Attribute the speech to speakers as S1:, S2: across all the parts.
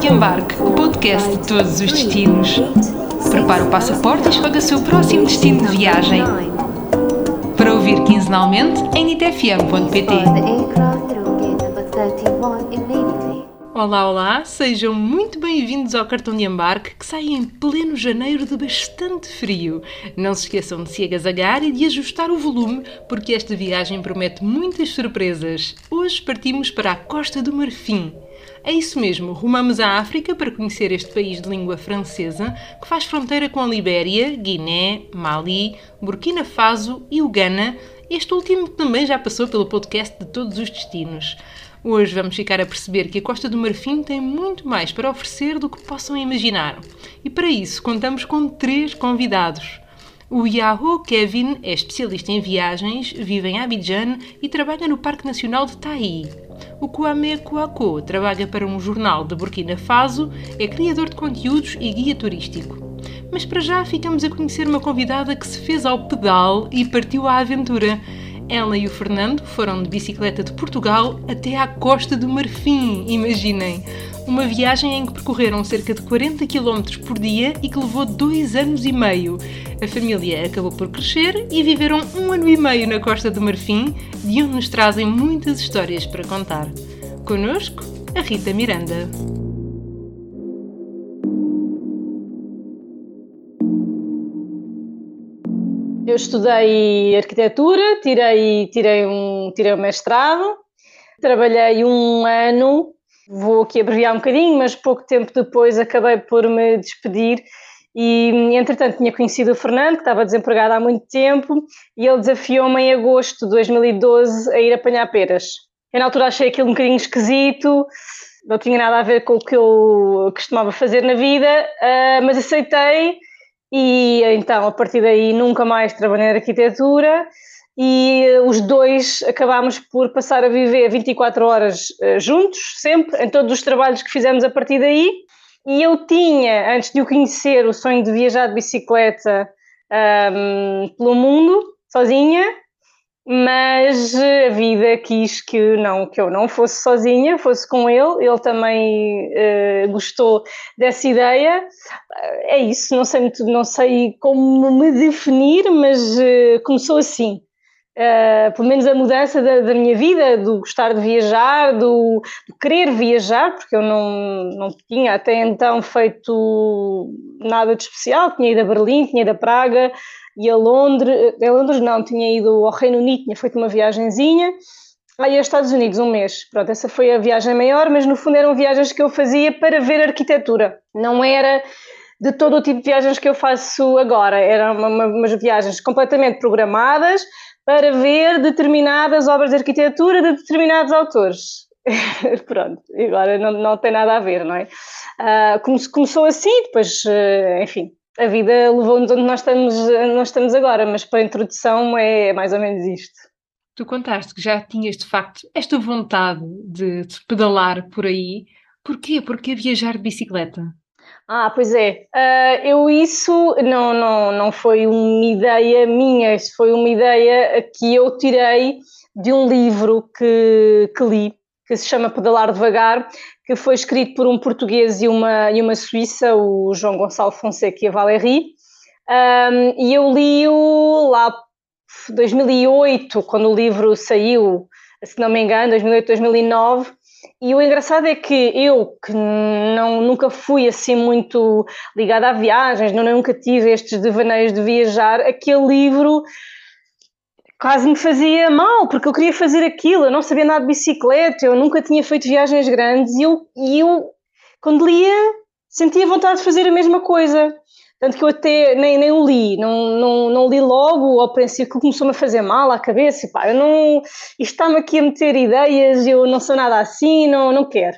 S1: de Embarque, o podcast de todos os destinos. Prepare o passaporte e escolha o seu próximo destino de viagem. Para ouvir quinzenalmente em nitfm.pt. Olá, olá, sejam muito bem-vindos ao cartão de embarque que sai em pleno janeiro de bastante frio. Não se esqueçam de se agasalhar e de ajustar o volume, porque esta viagem promete muitas surpresas. Hoje partimos para a Costa do Marfim. É isso mesmo, rumamos à África para conhecer este país de língua francesa que faz fronteira com a Libéria, Guiné, Mali, Burkina Faso e o Ghana. Este último também já passou pelo podcast de todos os destinos. Hoje vamos ficar a perceber que a Costa do Marfim tem muito mais para oferecer do que possam imaginar. E para isso contamos com três convidados. O Yahoo Kevin é especialista em viagens, vive em Abidjan e trabalha no Parque Nacional de Taí. O Kwame Kouako trabalha para um jornal de Burkina Faso, é criador de conteúdos e guia turístico. Mas para já ficamos a conhecer uma convidada que se fez ao pedal e partiu à aventura. Ela e o Fernando foram de bicicleta de Portugal até à Costa do Marfim, imaginem. Uma viagem em que percorreram cerca de 40 km por dia e que levou dois anos e meio. A família acabou por crescer e viveram um ano e meio na Costa do Marfim, de onde nos trazem muitas histórias para contar. Conosco, a Rita Miranda.
S2: Eu estudei arquitetura, tirei, tirei, um, tirei um mestrado, trabalhei um ano, vou aqui abreviar um bocadinho, mas pouco tempo depois acabei por me despedir e, entretanto, tinha conhecido o Fernando, que estava desempregado há muito tempo, e ele desafiou-me em agosto de 2012 a ir apanhar peras. Eu, na altura, achei aquilo um bocadinho esquisito, não tinha nada a ver com o que eu costumava fazer na vida, uh, mas aceitei e então a partir daí nunca mais trabalhei na arquitetura e os dois acabámos por passar a viver 24 horas uh, juntos, sempre, em todos os trabalhos que fizemos a partir daí. E eu tinha, antes de o conhecer, o sonho de viajar de bicicleta um, pelo mundo, sozinha, mas a vida quis que não que eu não fosse sozinha, fosse com ele. Ele também uh, gostou dessa ideia. É isso, não sei muito, não sei como me definir, mas uh, começou assim. Uh, pelo menos a mudança da, da, minha vida, do gostar de viajar, do, do, querer viajar, porque eu não, não tinha até então feito nada de especial, tinha ido a Berlim, tinha ido a Praga, e a Londres, a Londres não, tinha ido ao Reino Unido, tinha feito uma viagenzinha, aí aos Estados Unidos um mês. Pronto, essa foi a viagem maior, mas no fundo eram viagens que eu fazia para ver arquitetura. Não era de todo o tipo de viagens que eu faço agora. Eram uma, uma, umas viagens completamente programadas para ver determinadas obras de arquitetura de determinados autores. Pronto, agora não, não tem nada a ver, não é? Uh, começou assim, depois, uh, enfim, a vida levou-nos onde nós estamos, nós estamos agora, mas para a introdução é mais ou menos isto.
S1: Tu contaste que já tinhas de facto esta vontade de, de pedalar por aí. Porquê? Porque viajar de bicicleta?
S2: Ah, pois é. Uh, eu isso não, não, não foi uma ideia minha, isso foi uma ideia que eu tirei de um livro que, que li, que se chama Pedalar Devagar, que foi escrito por um português e uma, e uma suíça, o João Gonçalo Fonseca e a Valérie, um, e eu li-o lá 2008, quando o livro saiu, se não me engano, 2008, 2009, e o engraçado é que eu, que não, nunca fui assim muito ligada a viagens, não, nunca tive estes devaneios de viajar, aquele livro quase me fazia mal, porque eu queria fazer aquilo, eu não sabia nada de bicicleta, eu nunca tinha feito viagens grandes e eu, e eu quando lia, sentia vontade de fazer a mesma coisa. Tanto que eu até nem, nem o li, não, não, não li logo ao princípio que começou-me a fazer mal à cabeça, e pá, eu não, isto está-me aqui a meter ideias, eu não sou nada assim, não, não quero.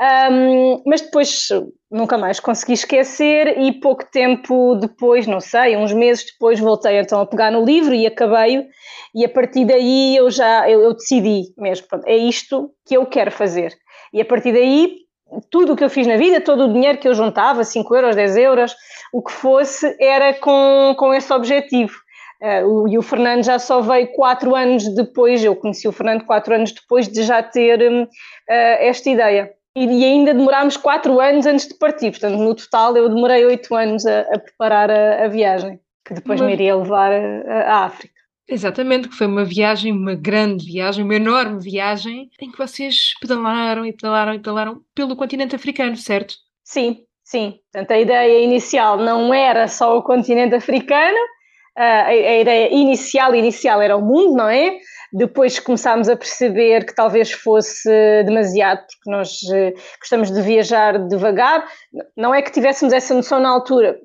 S2: Um, mas depois nunca mais consegui esquecer e pouco tempo depois, não sei, uns meses depois voltei então a pegar no livro e acabei e a partir daí eu já eu, eu decidi mesmo, pronto, é isto que eu quero fazer. E a partir daí tudo o que eu fiz na vida, todo o dinheiro que eu juntava, 5 euros, 10 euros, o que fosse, era com, com esse objetivo. Uh, e o Fernando já só veio quatro anos depois, eu conheci o Fernando quatro anos depois de já ter uh, esta ideia. e ainda demorámos quatro anos antes de partir. Portanto, no total, eu demorei oito anos a, a preparar a, a, viagem, que depois uma... me iria levar à África.
S1: Exatamente, que foi uma viagem, uma grande viagem, uma enorme viagem, em que vocês pedalaram e pedalaram e pedalaram pelo continente africano, certo?
S2: Sim, sim. Portanto, a ideia inicial não era só o continente africano, a, ideia inicial, inicial era o mundo, não é? Depois começámos a perceber que talvez fosse demasiado, porque nós eh, gostamos de viajar devagar. Não é que tivéssemos essa noção na altura,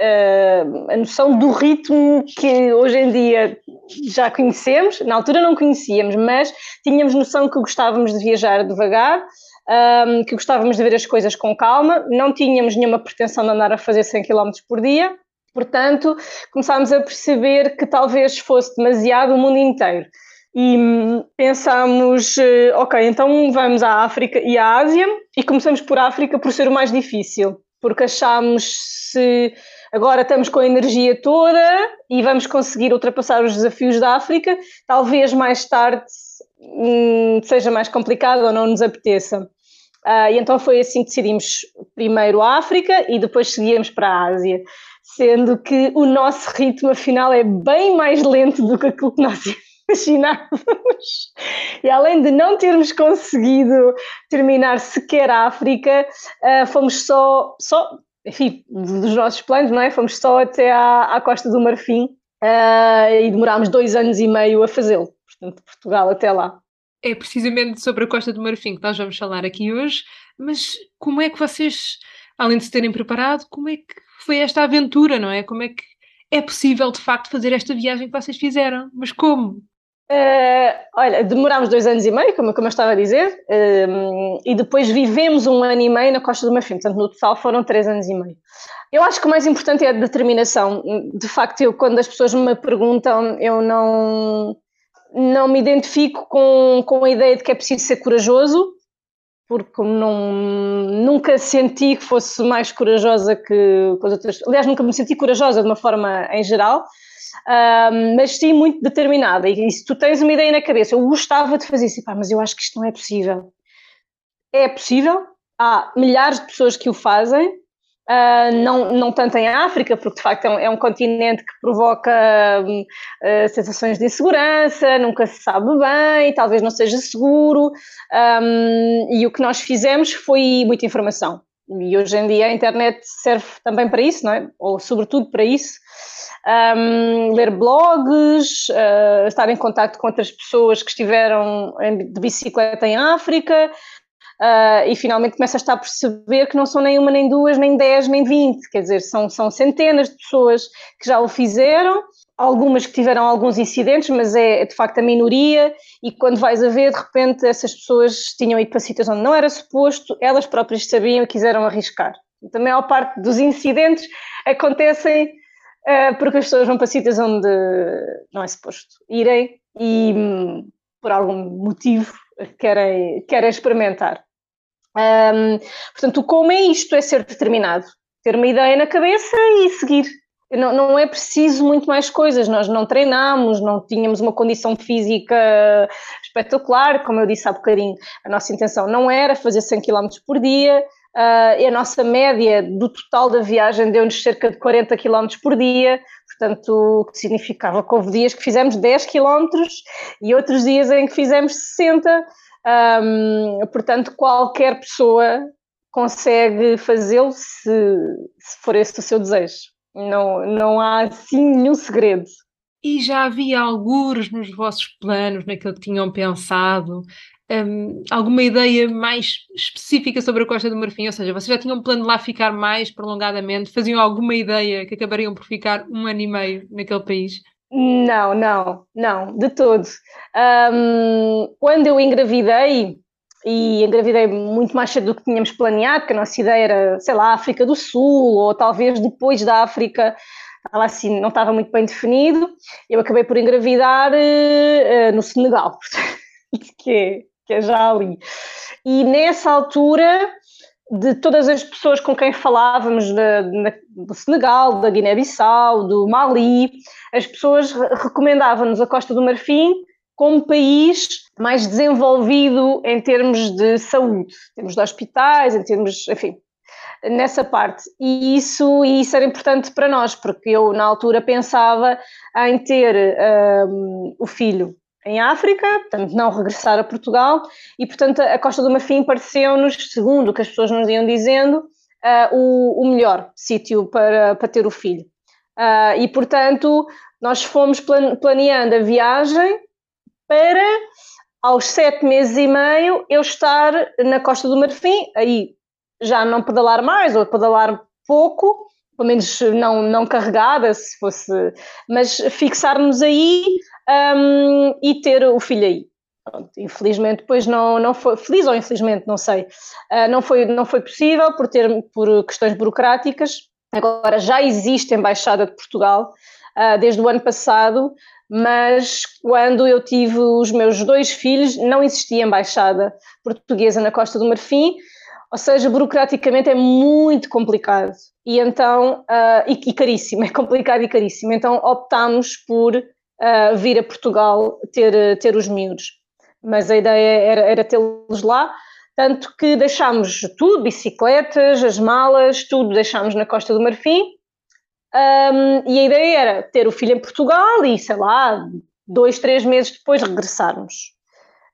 S2: uh, a noção do ritmo que hoje em dia já conhecemos, na altura não conhecíamos, mas tínhamos noção que gostávamos de viajar devagar, um, que gostávamos de ver as coisas com calma, não tínhamos nenhuma pretensão de andar a fazer 100 km por dia, portanto começámos a perceber que talvez fosse demasiado o mundo inteiro. E pensámos, eh, ok, então vamos à África e à Ásia. E começamos por África por ser o mais difícil, porque achámos se agora estamos com a energia toda e vamos conseguir ultrapassar os desafios da África, talvez mais tarde hum, seja mais complicado ou não nos apeteça. Uh, e então foi assim que decidimos primeiro a África e depois seguíamos para a Ásia, sendo que o nosso ritmo afinal é bem mais lento do que aquilo que nós imaginávamos. E além de não termos conseguido terminar sequer a África, uh, fomos só, só, enfim, dos nossos planos, não é? Fomos só até à, à Costa do Marfim uh, e demorámos dois anos e meio a fazê-lo. Portanto, Portugal até lá.
S1: É precisamente sobre a Costa do Marfim que nós vamos falar aqui hoje, mas como é que vocês, além de se terem preparado, como é que foi esta aventura, não é? Como é que é possível de facto fazer esta viagem que vocês fizeram? Mas como?
S2: Uh, olha, demorámos dois anos e meio, como, como eu estava a dizer, uh, e depois vivemos um ano e meio na Costa do Marfim, portanto, no total foram três anos e meio. Eu acho que o mais importante é a determinação. De facto, eu, quando as pessoas me perguntam, eu não, não me identifico com, com a ideia de que é preciso ser corajoso, porque não, nunca senti que fosse mais corajosa que, que as outras. Aliás, nunca me senti corajosa de uma forma em geral mas sim muito determinada. E, se tu tens uma ideia na cabeça, eu gostava de fazer isso, pá, mas eu acho que isto não é possível. É possível, há milhares de pessoas que o fazem, uh, não, não tanto em África, porque de facto é um, é um continente que provoca uh, sensações de insegurança, nunca se sabe bem, talvez não seja seguro, um, e o que nós fizemos foi muita informação. E hoje em dia a internet serve também para isso, não é? Ou sobretudo para isso um, ler blogs, uh, estar em contato com outras pessoas que estiveram de bicicleta em África. Uh, e finalmente começa a perceber que não são nem uma, nem duas, nem dez, nem vinte, quer dizer, são, são centenas de pessoas que já o fizeram, algumas que tiveram alguns incidentes, mas é de facto a minoria, e quando vais a ver, de repente essas pessoas tinham ido para sítios onde não era suposto, elas próprias sabiam e quiseram arriscar. A maior parte dos incidentes acontecem porque as pessoas vão para sítios onde não é suposto irem e por algum motivo querem, querem experimentar. Um, portanto, como é isto? É ser determinado, ter uma ideia na cabeça e seguir. Não, não, é preciso muito mais coisas. Nós não treinámos, não tínhamos uma condição física espetacular, como eu disse há bocadinho. A nossa intenção não era fazer 100 km por dia, Uh, a nossa média do total da viagem deu-nos cerca de 40 km por dia, portanto, o que significava que houve dias que fizemos 10 km e outros dias em que fizemos 60. Um, portanto, qualquer pessoa consegue fazê-lo se, se for esse o seu desejo. Não, não há assim nenhum segredo.
S1: E já havia algures nos vossos planos, naquilo que tinham pensado, um, alguma ideia mais específica sobre a Costa do Marfim? Ou seja, vocês já tinham um plano de lá ficar mais prolongadamente? Faziam alguma ideia que acabariam por ficar um ano e meio naquele país?
S2: Não, não, não, de todo. Um, quando eu engravidei, e engravidei muito mais cedo do que tínhamos planeado, porque a nossa ideia era, sei lá, África do Sul, ou talvez depois da África, estava assim, não estava muito bem definido, eu acabei por engravidar uh, no Senegal, que que é já ali. E nessa altura, de todas as pessoas com quem falávamos do Senegal, da Guiné-Bissau, do Mali, as pessoas recomendavam-nos a Costa do Marfim como país mais desenvolvido em termos de saúde, em termos de hospitais, em termos, enfim, nessa parte. E isso, e isso era importante para nós, porque eu na altura pensava em ter um, o filho em África, portanto não regressar a Portugal, e portanto a Costa do Marfim pareceu-nos, segundo o que as pessoas nos iam dizendo, uh, o, o, melhor sítio para, para ter o filho. Uh, e portanto nós fomos planeando a viagem para aos sete meses e meio eu estar na Costa do Marfim, aí já não pedalar mais ou pedalar pouco, pelo menos não, não carregada, se fosse, mas fixar-nos aí um, e ter o filho aí. Pronto, infelizmente depois não, não foi, feliz ou infelizmente, não sei, uh, não, foi, não foi possível por, ter, por questões burocráticas. Agora já existe a Embaixada de Portugal uh, desde o ano passado, mas quando eu tive os meus dois filhos não existia embaixada portuguesa na Costa do Marfim ou seja, burocraticamente é muito complicado e então uh, e, e, caríssimo, é complicado e caríssimo. Então optámos por uh, vir a Portugal ter, ter os miúdos. Mas a ideia era, era tê-los lá, tanto que deixámos tudo, bicicletas, as malas, tudo deixámos na Costa do Marfim. Um, e a ideia era ter o filho em Portugal e, sei lá, dois, três meses depois regressarmos.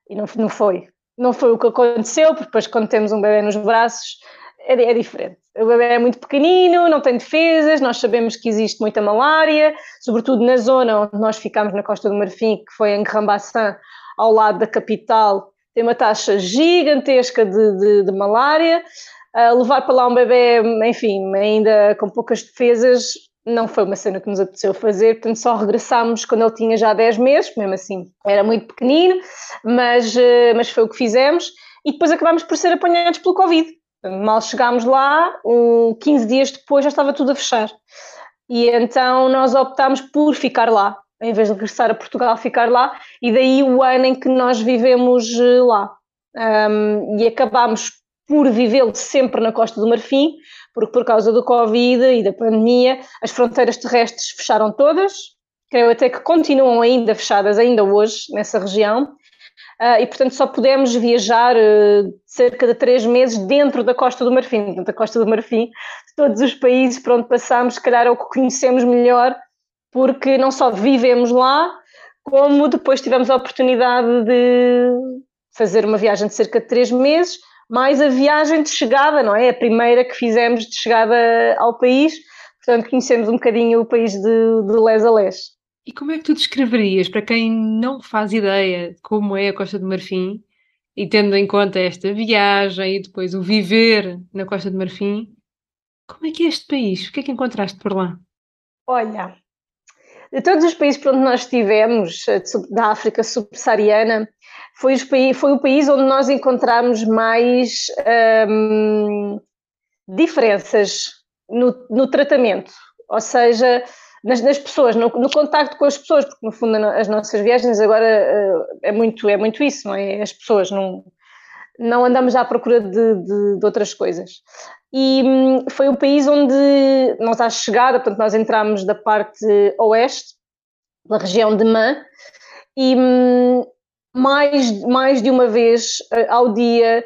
S2: E não, não foi não foi o que aconteceu, porque depois quando temos um bebê nos braços é, é, diferente. O bebê é muito pequenino, não tem defesas, nós sabemos que existe muita malária, sobretudo na zona onde nós ficámos na Costa do Marfim, que foi em Grambaçã, ao lado da capital, tem uma taxa gigantesca de, de, de malária. Uh, levar para lá um bebê, enfim, ainda com poucas defesas, não foi uma cena que nos apeteceu fazer, portanto só regressámos quando ele tinha já 10 meses, mesmo assim era muito pequenino, mas, eh, mas foi o que fizemos e depois acabámos por ser apanhados pelo Covid. Mal chegámos lá, 15 dias depois já estava tudo a fechar. E então nós optámos por ficar lá, em vez de regressar a Portugal, ficar lá, e daí o ano em que nós vivemos eh, lá. Um, e acabámos por vivê-lo sempre na Costa do Marfim, porque por causa do Covid e da pandemia, as fronteiras terrestres fecharam todas, creio até que continuam ainda fechadas, ainda hoje, nessa região, uh, e portanto só podemos viajar uh, cerca de três meses dentro da Costa do Marfim, dentro da Costa do Marfim, todos os países por onde passamos, se calhar é o que conhecemos melhor, porque não só vivemos lá, como depois tivemos a oportunidade de fazer uma viagem de cerca de três meses, mais a viagem de chegada, não é? A primeira que fizemos de chegada ao país, portanto conhecemos um bocadinho o país de, de les a les.
S1: E como é que tu descreverias, para quem não faz ideia de como é a Costa do Marfim, e tendo em conta esta viagem e depois o viver na Costa do Marfim, como é que é este país? O que é que encontraste por lá?
S2: Olha, de todos os países por onde nós estivemos, eh, da África subsaariana, foi, foi o país onde nós encontramos mais hum, diferenças no, no, tratamento, ou seja, nas, nas pessoas, no, no, contacto com as pessoas, porque no fundo as nossas viagens agora uh, é, muito, é muito isso, não é? As pessoas não, não andamos à procura de, de, de outras coisas. E hum, foi o país onde nós à chegada, portanto nós entramos da parte oeste, da região de Man, e hum, mais, mais de uma vez uh, ao dia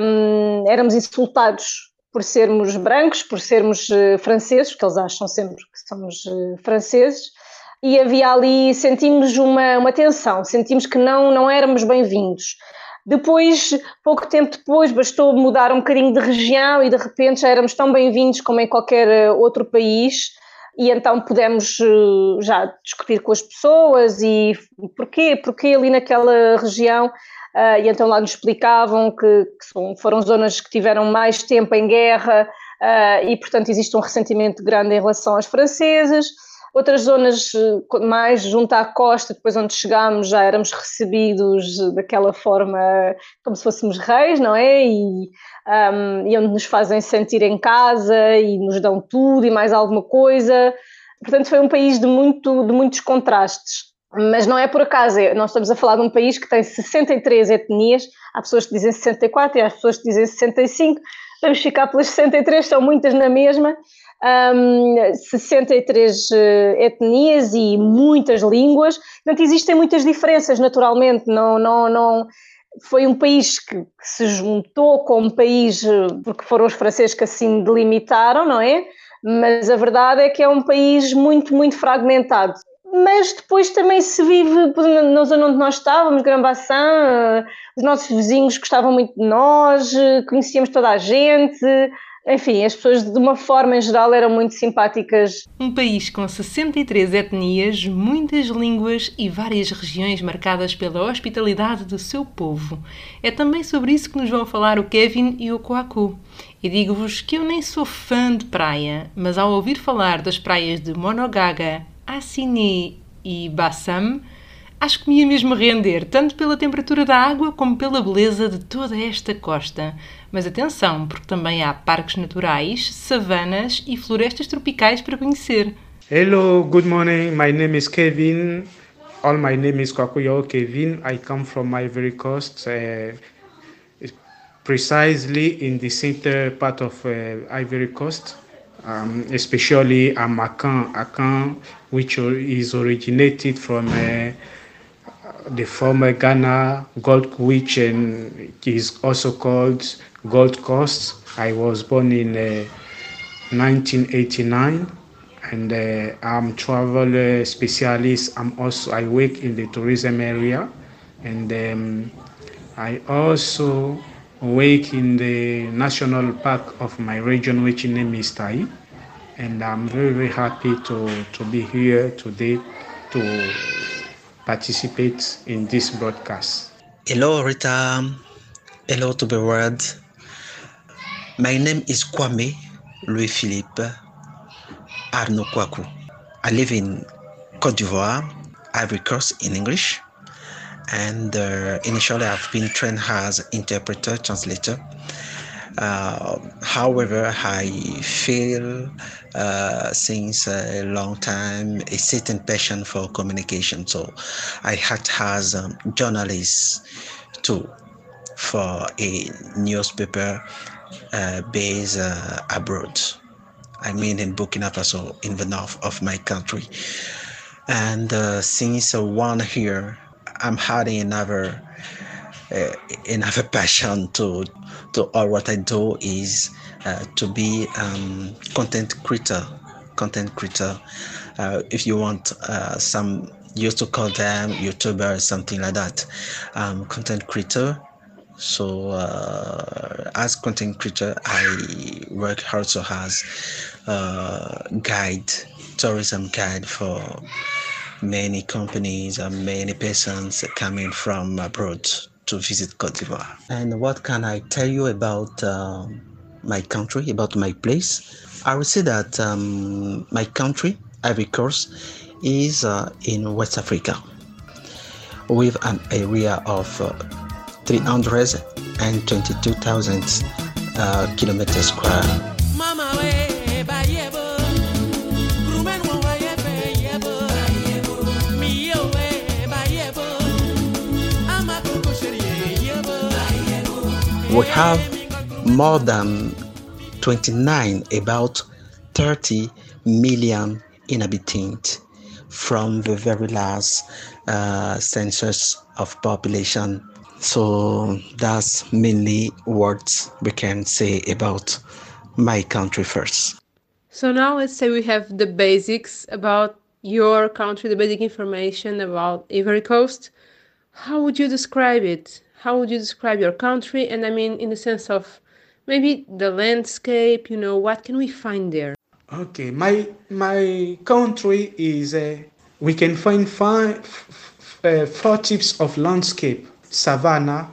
S2: um, éramos insultados por sermos brancos, por sermos uh, franceses, porque eles acham sempre que somos uh, franceses, e havia ali, sentimos uma, uma tensão, sentimos que não, não éramos bem-vindos. Depois, pouco tempo depois, bastou mudar um bocadinho de região e de repente já éramos tão bem-vindos como em qualquer outro país e então pudemos eh, já discutir com as pessoas e porquê, porquê ali naquela região, uh, e então lá nos explicavam que, que, foram zonas que tiveram mais tempo em guerra uh, e portanto existe um ressentimento grande em relação aos franceses, Outras zonas mais junto à costa, depois onde chegámos, já éramos recebidos daquela forma como se fôssemos reis, não é? E, um, e onde nos fazem sentir em casa e nos dão tudo e mais alguma coisa. Portanto, foi um país de, muito, de muitos contrastes. Mas não é por acaso, é, nós estamos a falar de um país que tem 63 etnias, há pessoas que dizem 64 e há pessoas que dizem 65, vamos ficar pelas 63, são muitas na mesma, um, 63 etnias e muitas línguas. Portanto, existem muitas diferenças, naturalmente. Não, não, não, foi um país que, se juntou como país porque foram os franceses que assim delimitaram, não é? Mas a verdade é que é um país muito, muito fragmentado. Mas depois também se vive na zona onde nós estávamos, Grand-Bassin, os nossos vizinhos gostavam muito de nós, conhecíamos toda a gente, enfim, as pessoas de uma forma em geral eram muito simpáticas.
S1: Um país com 63 etnias, muitas línguas e várias regiões marcadas pela hospitalidade do seu povo. É também sobre isso que nos vão falar o Kevin e o Coacu. E digo-vos que eu nem sou fã de praia, mas ao ouvir falar das praias de Monogaga, Assini e Bassam, acho que me ia mesmo render, tanto pela temperatura da água como pela beleza de toda esta costa. Mas atenção, porque também há parques naturais, savanas e florestas tropicais para conhecer.
S3: Hello, good morning. My name is Kevin. All my name is Kwakuyo Kevin. I come from Ivory Coast, uh, precisely in the center part of uh, Ivory Coast, um, especially at Makan, Akan, which is originated from uh, the former Ghana Gold which is also called Gold Coast. I was born in uh, 1989 and uh, I'm travel uh, specialist. I'm also I work in the tourism area and um, I also work in the national park of my region which name is Tai and I'm very very happy to, to be here today to participate in this broadcast.
S4: Hello, Rita. Hello to the world. My name is Kwame Louis Philippe Arnaud Kwaku. I live in Cote d'Ivoire, Ivory Coast in English, and uh, initially I've been trained as interpreter, translator. Uh, however, I feel uh, since a long time a certain passion for communication. So I act as a journalist too for a newspaper uh, based uh, abroad. I mean in Burkina Faso, in the north of my country. And uh, since one year, I'm having another uh, another passion to to all what I do is uh, to be um, content creator. Content creator. Uh, if you want uh, some used to call them YouTuber something like that. Um, content creator. So uh, as content creator, I work also as uh, guide, tourism guide for many companies and many persons coming from abroad to visit Cote d'Ivoire. And what can I tell you about uh, my country, about my place? I would say that um, my country, Ivory Coast, is uh, in West Africa with an area of uh, 322,000 uh, kilometers square. we have more than 29, about 30 million inhabitants from the very last uh, census of population. So that's mainly what we can say about my country first.
S5: So now let's say we have the basics about your country, the basic information about Ivory Coast. How would you describe it? How would you describe your country? And I mean, in the sense of maybe the landscape, you know, what can we find there?
S3: Okay, my my country is uh, we can find five, uh, four types of landscape: savanna,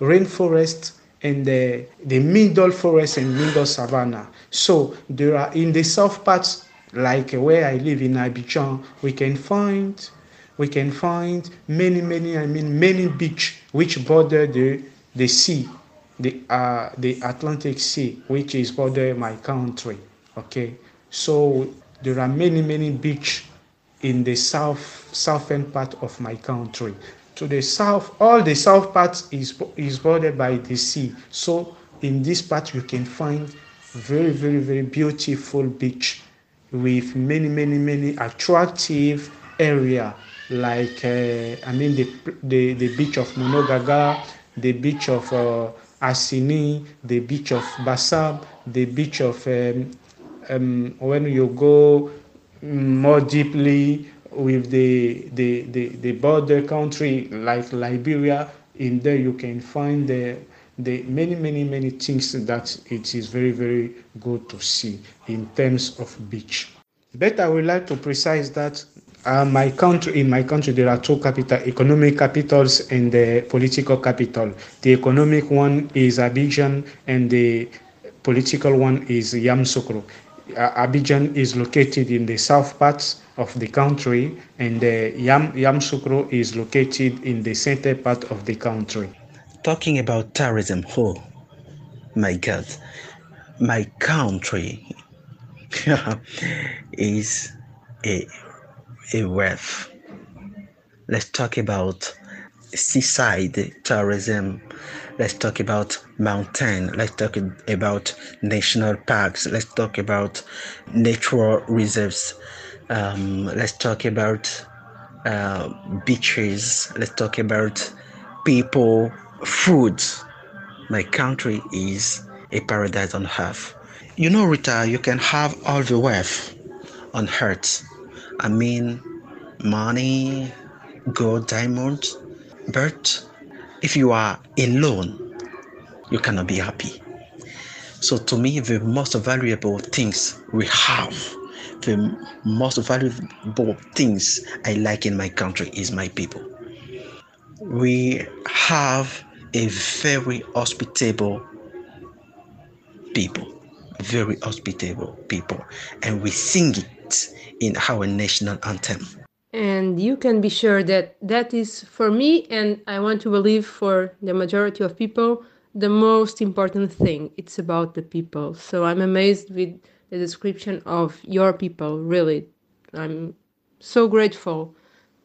S3: rainforest, and the the middle forest and middle savanna. So there are in the south parts, like where I live in Abidjan, we can find we can find many, many, I mean, many beach which border the, the sea, the, uh, the Atlantic Sea, which is border my country. Okay, so there are many, many beach in the south, southern part of my country. To the south, all the south part is, is bordered by the sea. So in this part, you can find very, very, very beautiful beach with many, many, many attractive area like uh, I mean the, the the beach of Monogaga, the beach of uh, Asini, the beach of Basab, the beach of um, um, when you go more deeply with the, the, the, the border country like Liberia, in there you can find the, the many, many, many things that it is very, very good to see in terms of beach. But I would like to precise that uh, my country, in my country, there are two capital, economic capitals and the political capital. The economic one is Abidjan, and the political one is Yamoussoukro. Uh, Abidjan is located in the south parts of the country, and uh, Yam Yamoussoukro is located in the center part of the country.
S4: Talking about tourism, oh my God, my country is a a wealth. Let's talk about seaside tourism. Let's talk about mountain. Let's talk about national parks. Let's talk about natural reserves. Um, let's talk about uh, beaches. Let's talk about people, food. My country is a paradise on earth. You know, Rita, you can have all the wealth on earth, I mean, money, gold, diamonds. But if you are alone, you cannot be happy. So to me, the most valuable things we have, the most valuable things I like in my country is my people. We have a very hospitable people, very hospitable people, and we sing it in our national anthem.
S5: And you can be sure that that is for me, and I want to believe for the majority of people, the most important thing. It's about the people. So I'm amazed with the description of your people, really. I'm so grateful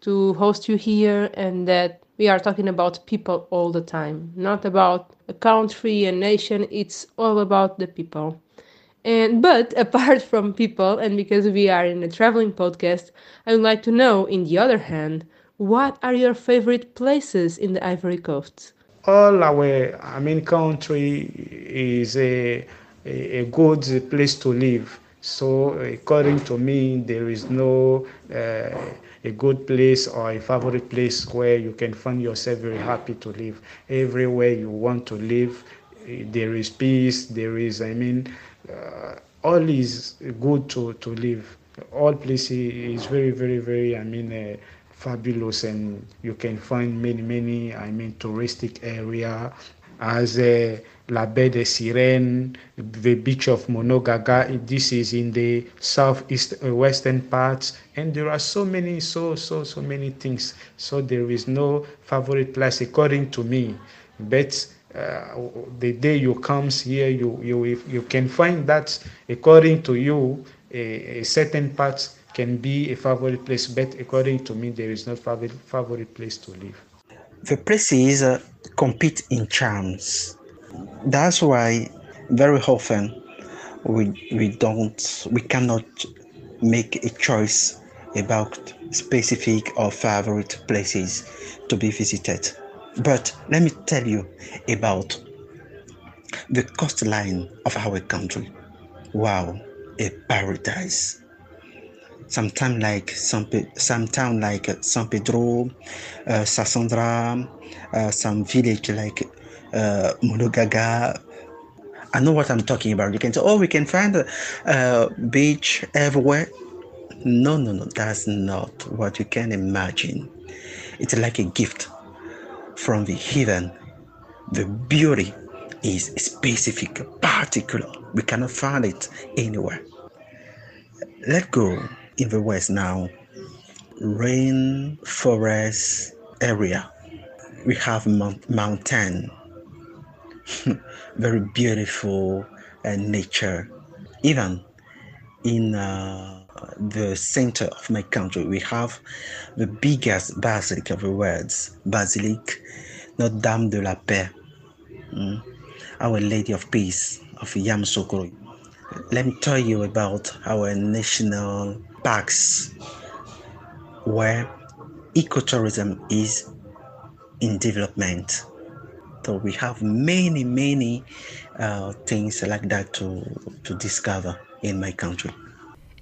S5: to host you here and that we are talking about people all the time, not about a country, a nation. It's all about the people. And but apart from people, and because we are in a traveling podcast, I would like to know, in the other hand, what are your favorite places in the Ivory Coast?
S3: All our, I mean, country is a, a, good place to live. So, according to me, there is no uh, a good place or a favorite place where you can find yourself very happy to live. Everywhere you want to live, there is peace. There is, I mean, uh, all is good to, to live. All places is very, very, very, I mean, uh, fabulous and you can find many, many, I mean, touristic area as uh, La Baie de Sirène, the beach of Monogaga. This is in the southeast uh, western parts, and there are so many, so so so many things. So there is no favorite place according to me, but uh, the day you comes here, you you you can find that according to you, a, a certain part can be a favorite place, but according to me, there is no favorite favorite place to live.
S4: The places uh, compete in charms. That's why very often we we don't we cannot make a choice about specific or favorite places to be visited. But let me tell you about the coastline of our country. Wow, a paradise. Sometime like some, some town like San Pedro, uh, Sassandra, uh, some village like uh. I know what I'm talking about. You can say, oh, we can find a uh, beach everywhere. No, no, no, that's not what you can imagine. It's like a gift from the heathen. The beauty is specific, particular. We cannot find it anywhere. Let's go in the west now. Rain forest area. We have mount- mountain, very beautiful uh, nature. Even in uh, the center of my country, we have the biggest basilic of the world, Basilique Notre Dame de la Paix, mm? Our Lady of Peace of Yamoussoukro. let me tell you about our national parks where ecotourism is in development. So we have many, many uh, things like that to, to discover in my country.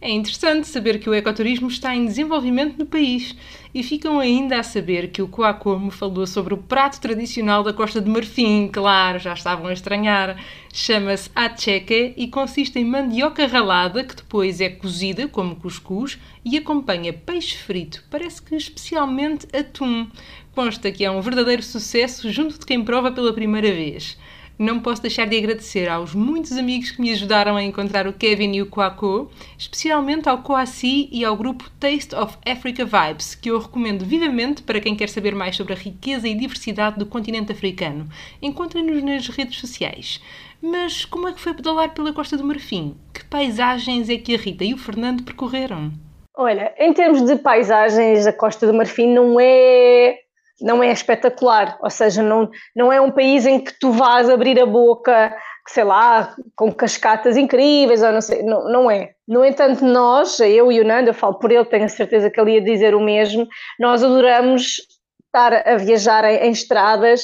S1: É interessante saber que o ecoturismo está em desenvolvimento no país e ficam ainda a saber que o Coacomo falou sobre o prato tradicional da Costa de Marfim, claro, já estavam a estranhar. Chama-se acheque e consiste em mandioca ralada que depois é cozida como cuscuz e acompanha peixe frito, parece que especialmente atum. Consta que é um verdadeiro sucesso junto de quem prova pela primeira vez não posso deixar de agradecer aos muitos amigos que me ajudaram a encontrar o Kevin e o Coaco, especialmente ao Coaci e ao grupo Taste of Africa Vibes, que eu recomendo vivamente para quem quer saber mais sobre a riqueza e diversidade do continente africano. Encontrem-nos nas redes sociais. Mas como é que foi pedalar pela Costa do Marfim? Que paisagens é que a Rita e o Fernando percorreram?
S2: Olha, em termos de paisagens, a Costa do Marfim não é não é espetacular, ou seja, não, não é um país em que tu vás abrir a boca, sei lá, com cascatas incríveis, ou não sei, não, não é. No entanto, nós, eu e o Nando, eu falo por ele, tenho a certeza que ele ia dizer o mesmo, nós adoramos estar a viajar em, em estradas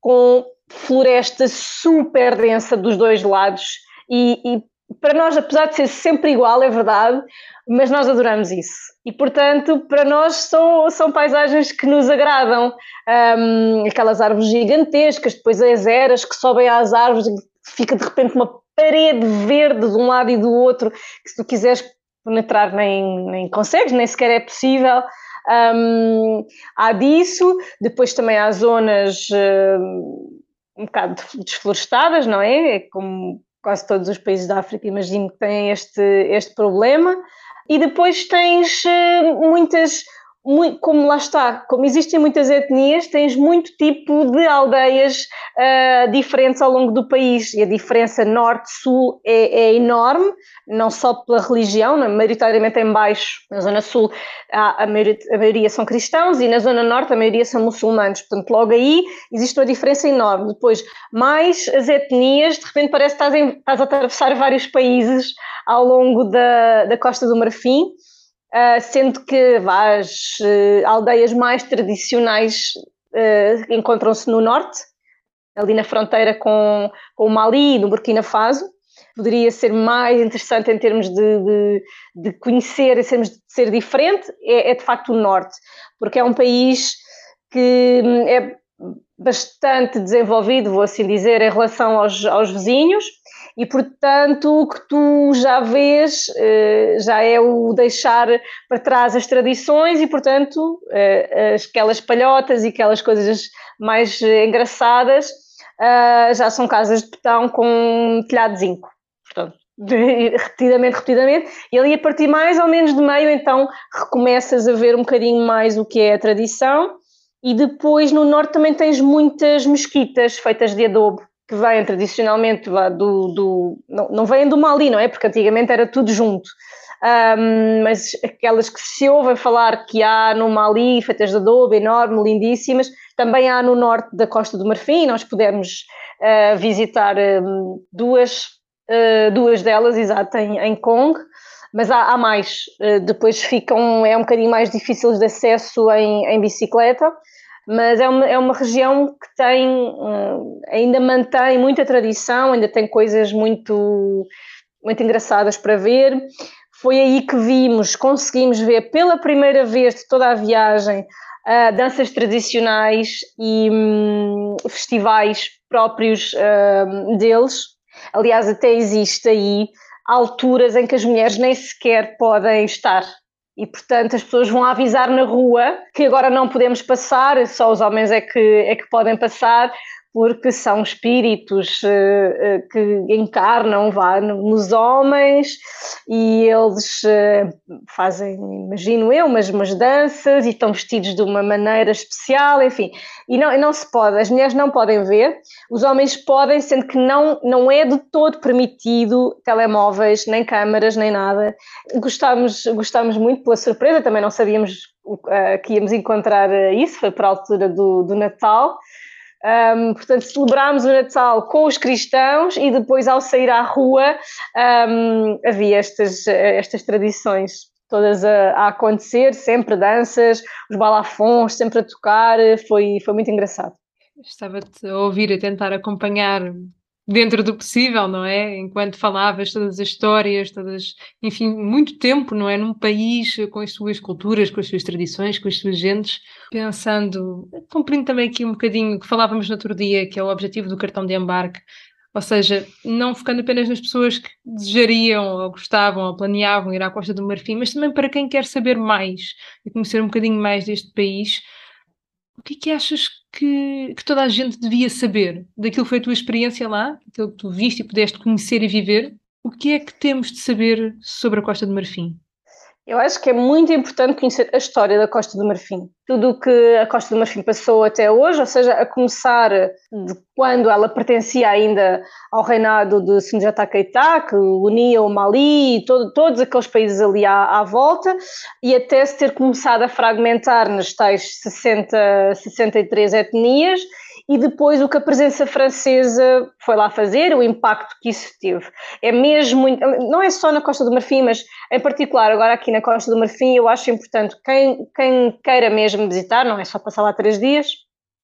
S2: com floresta super densa dos dois lados e, e para nós, apesar de ser sempre igual, é verdade, mas nós adoramos isso. E, portanto, para nós são, são paisagens que nos agradam. Um, aquelas árvores gigantescas, depois as eras que sobem às árvores, fica de repente uma parede verde de um lado e do outro, que se tu quiseres penetrar nem, nem consegues, nem sequer é possível. Um, há disso, depois também há zonas um, um bocado desflorestadas, não é? é como quase todos os países da África, imagino que têm este, este problema. E depois tens uh, muitas, muito, como lá está, como existem muitas etnias, tens muito tipo de aldeias uh, diferentes ao longo do país. E a diferença norte-sul é, é, enorme, não só pela religião, né? maioritariamente em baixo, na zona sul, a, a, maioria, a maioria são cristãos e na zona norte a maioria são muçulmanos. Portanto, logo aí existe uma diferença enorme. Depois, mais as etnias, de repente parece que estás, em, estás a atravessar vários países ao longo da, da Costa do Marfim. Uh, sendo que as uh, aldeias mais tradicionais uh, encontram-se no norte, ali na fronteira com, com o Mali e no Burkina Faso, poderia ser mais interessante em termos de, de, de conhecer, em termos de ser diferente, é, é, de facto o Norte, porque é um país que hum, é bastante desenvolvido, vou assim dizer, em relação aos, aos vizinhos, e portanto o que tu já vês eh, já é o deixar para trás as tradições e portanto eh, aquelas palhotas e aquelas coisas mais engraçadas uh, já são casas de betão com telhado de zinco. Portanto, repetidamente, repetidamente, e ali a partir mais ou menos de meio, então recomeças a ver um bocadinho mais o que é a tradição. E depois no norte também tens muitas mesquitas feitas de adobo, que vêm tradicionalmente do. do não, não vêm do Mali, não é? Porque antigamente era tudo junto. Um, mas aquelas que se ouvem falar que há no Mali, feitas de adobo, enorme, lindíssimas, também há no norte da Costa do Marfim. Nós pudemos uh, visitar um, duas, uh, duas delas, exato, em, em Kong, mas há, há mais. Uh, depois ficam, é um bocadinho mais difícil de acesso em, em bicicleta mas é uma, é uma região que tem, ainda mantém muita tradição, ainda tem coisas muito, muito engraçadas para ver. Foi aí que vimos, conseguimos ver pela primeira vez de toda a viagem uh, danças tradicionais e um, festivais próprios uh, deles. Aliás, até existe aí alturas em que as mulheres nem sequer podem estar. E, portanto, as pessoas vão avisar na rua que agora não podemos passar, só os homens é que, é que podem passar, porque são espíritos uh, uh, que encarnam vá, nos homens e eles uh, fazem, imagino eu, umas, umas danças e estão vestidos de uma maneira especial, enfim, e não, não se pode, as mulheres não podem ver, os homens podem, sendo que não, não é de todo permitido telemóveis, nem câmaras, nem nada. Gostámos, gostámos muito pela surpresa, também não sabíamos que íamos encontrar isso, foi para a altura do, do Natal, Um, portanto, celebrámos o Natal com os cristãos e depois, ao sair à rua, um, havia estas, estas tradições todas a, a, acontecer, sempre danças, os balafons sempre a tocar, foi, foi muito engraçado.
S1: Estava-te a ouvir, a tentar acompanhar dentro do possível, não é? Enquanto falavas todas as histórias, todas, enfim, muito tempo, não é? Num país com as suas culturas, com as suas tradições, com as suas gentes, pensando, cumprindo também aqui um bocadinho que falávamos no outro dia, que é o objetivo do cartão de embarque, ou seja, não focando apenas nas pessoas que desejariam, ou gostavam, ou planeavam ir à Costa do Marfim, mas também para quem quer saber mais e conhecer um bocadinho mais deste país. O que é que achas que, que, toda a gente devia saber daquilo que foi a tua experiência lá, aquilo que tu viste e pudeste conhecer e viver. O que é que temos de saber sobre a Costa do Marfim?
S2: Eu acho que é muito importante conhecer a história da Costa do Marfim. Tudo o que a Costa do Marfim passou até hoje, ou seja, a começar de quando ela pertencia ainda ao reinado de Sundiata Keita, que unia o Mali e todo, todos aqueles países ali à, à, volta, e até se ter começado a fragmentar nas tais 60, 63 etnias, e depois o que a presença francesa foi lá fazer, o impacto que isso teve. É mesmo, não é só na Costa do Marfim, mas em particular agora aqui na Costa do Marfim, eu acho importante quem, quem queira mesmo visitar, não é só passar lá três dias,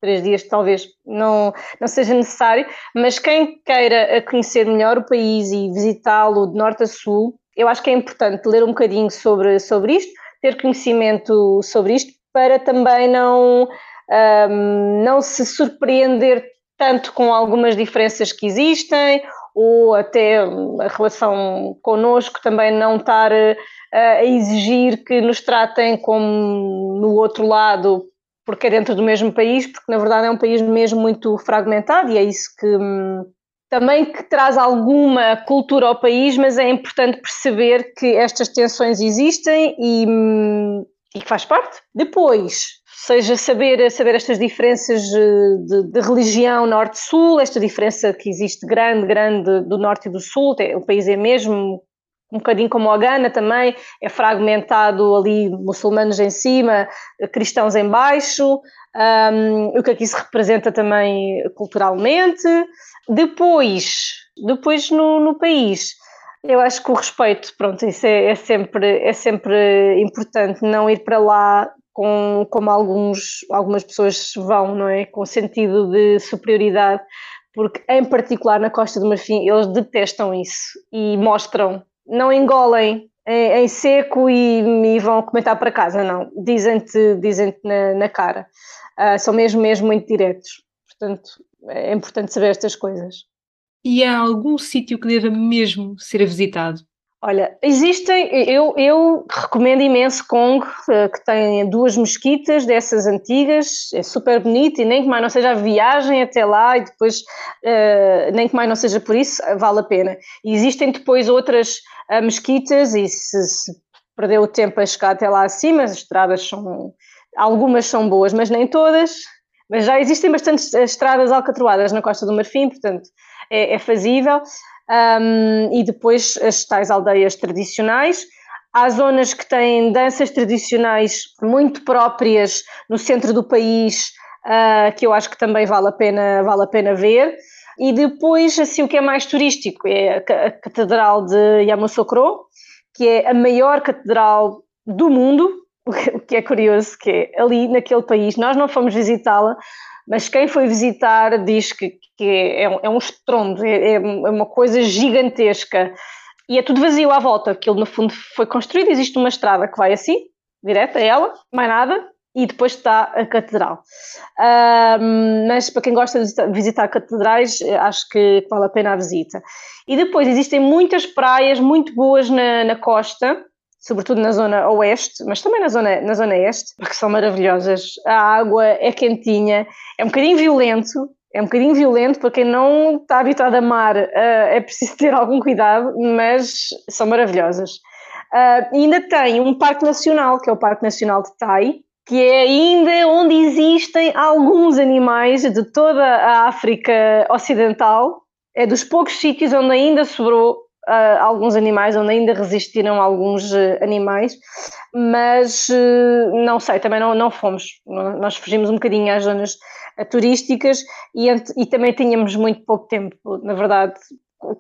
S2: três dias talvez não, não seja necessário, mas quem queira conhecer melhor o país e visitá-lo de norte a sul, eu acho que é importante ler um bocadinho sobre, sobre isto, ter conhecimento sobre isto, para também não um, não se surpreender tanto com algumas diferenças que existem, ou até a relação connosco também não estar uh, a exigir que nos tratem como no outro lado, porque é dentro do mesmo país, porque na verdade é um país mesmo muito fragmentado e é isso que. Um, também que traz alguma cultura ao país, mas é importante perceber que estas tensões existem e, hum, e que faz parte. Depois, seja saber, saber estas diferenças eh, de, de religião norte-sul, esta diferença que existe grande, grande do norte e do sul, o país é mesmo um bocadinho como a Gana também, é fragmentado ali muçulmanos em cima, cristãos em baixo, um, o que é se representa também culturalmente. Depois, depois no, no país, eu acho que o respeito, pronto, isso é, é, sempre, é sempre importante, não ir para lá com, como alguns, algumas pessoas vão, não é? Com sentido de superioridade, porque em particular na Costa do Marfim eles detestam isso e mostram, não engolem em, em seco e, e, vão comentar para casa, não, dizem-te dizem na, na cara, uh, são mesmo, mesmo muito diretos, portanto é importante saber estas coisas.
S1: E há algum sítio que deva mesmo ser visitado?
S2: Olha, existem, eu, eu recomendo imenso Kong, eh, que tem duas mesquitas dessas antigas, é super bonito e nem que mais não seja a viagem até lá e depois, uh, nem que mais não seja por isso, vale a pena. E existem depois outras uh, mesquitas e se, se perdeu o tempo a chegar até lá acima, as estradas são, algumas são boas, mas nem todas, mas já existem bastantes estradas alcatroadas na Costa do Marfim, portanto é, é fazível um, e depois as tais aldeias tradicionais. Há zonas que têm danças tradicionais muito próprias no centro do país, uh, que eu acho que também vale a pena, vale a pena ver. E depois, assim, o que é mais turístico é a Catedral de Yamoussoukro, que é a maior catedral do mundo, o que é curioso, que é ali naquele país. Nós não fomos visitá-la, mas quem foi visitar diz que, que é, um, é um estrondo, é, é, uma coisa gigantesca. E é tudo vazio à volta, aquilo no fundo foi construído, existe uma estrada que vai assim, direta a ela, mais nada, e depois está a catedral. Mas para quem gosta de visitar catedrais, acho que vale a pena a visita. E depois existem muitas praias muito boas na, na costa, sobretudo na zona oeste, mas também na zona, na zona este, porque são maravilhosas. A água é quentinha, é um bocadinho violento, é um bocadinho violento para quem não está habituado a mar, uh, é preciso ter algum cuidado, mas são maravilhosas. Uh, ainda tem um parque nacional, que é o Parque Nacional de Tai, que é ainda onde existem alguns animais de toda a África Ocidental. É dos poucos sítios onde ainda sobrou alguns animais, onde ainda resistiram alguns uh, animais, mas uh, não sei, também não, não fomos. Nós fugimos um bocadinho às zonas turísticas e, e também tínhamos muito pouco tempo, na verdade.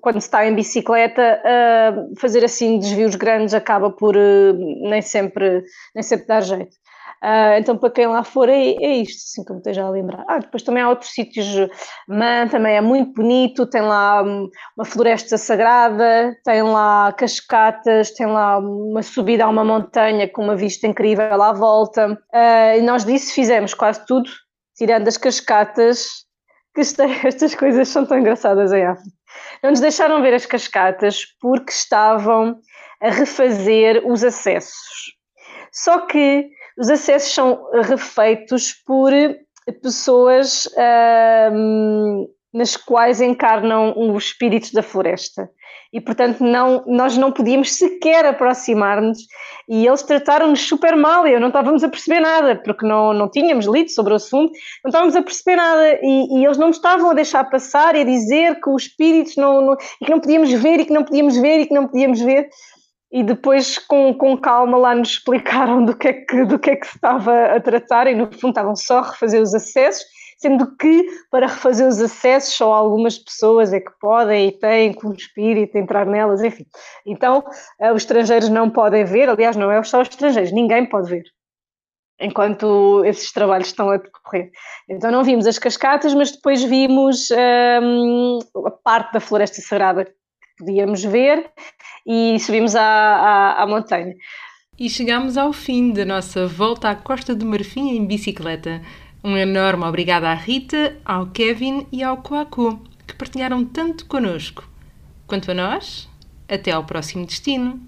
S2: Quando se está em bicicleta, fazer assim desvios grandes acaba por nem sempre, nem sempre dar jeito. Uh, então, para quem lá for, é, é isto, assim como esteja a lembrar. Ah, depois também há outros sítios, Man também é muito bonito, tem lá uma floresta sagrada, tem lá cascatas, tem lá uma subida a uma montanha com uma vista incrível à volta. Uh, e nós disso fizemos quase tudo, tirando as cascatas, que estas coisas são tão engraçadas em África. Não nos deixaram ver as cascatas porque estavam a refazer os acessos. Só que os acessos são refeitos por pessoas nas quais encarnam os espíritos da floresta. E, portanto, não, nós não podíamos sequer aproximar-nos e eles trataram-nos super mal. Eu não estávamos a perceber nada, porque não, não tínhamos lido sobre o assunto, não estávamos a perceber nada. E, e eles não nos estavam a deixar passar e a dizer que os espíritos não, não, e que não podíamos ver, e que não podíamos ver, e que não podíamos ver e depois com, com calma lá nos explicaram do que, é que, do que é que se estava a tratar e no fundo estavam só a refazer os acessos, sendo que para refazer os acessos só algumas pessoas é que podem e têm com o espírito entrar nelas, enfim. Então uh, os estrangeiros não podem ver, aliás não é só os estrangeiros, ninguém pode ver enquanto esses trabalhos estão a decorrer. Então não vimos as cascatas, mas depois vimos um, a parte da floresta sagrada podíamos ver e subimos à, à, à montanha.
S1: E chegamos ao fim da nossa volta à Costa do Marfim em bicicleta. Um enorme obrigado à Rita, ao Kevin e ao Coaco, que partilharam tanto connosco. Quanto a nós, até ao próximo destino.